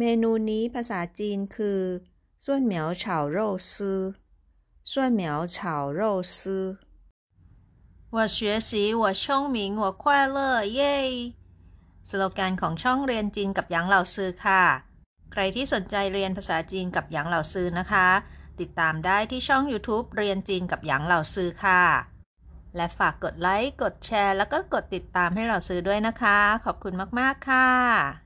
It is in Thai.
เมนูนี้ภาษาจีนคือส่วนเหมียวเฉาโรซื้อส่วนเหมียวเฉาโรซื้อ我学习我聪明我快乐เย้สโลแกนของช่องเรียนจีนกับหยางเหล่าซื้อค่ะ ใครที่สนใจเรียนภาษาจีนกับหยางเหล่าซื้อนะคะ ติดตามได้ที่ช่อง YouTube เรียนจีนกับหยางเหล่าซื้อค่ะ และฝากกดไลค์ กดแชร์ แล้วก็กดติดตามให้เราซื้อด้วยนะคะ ขอบคุณมาก ๆ ค่ะ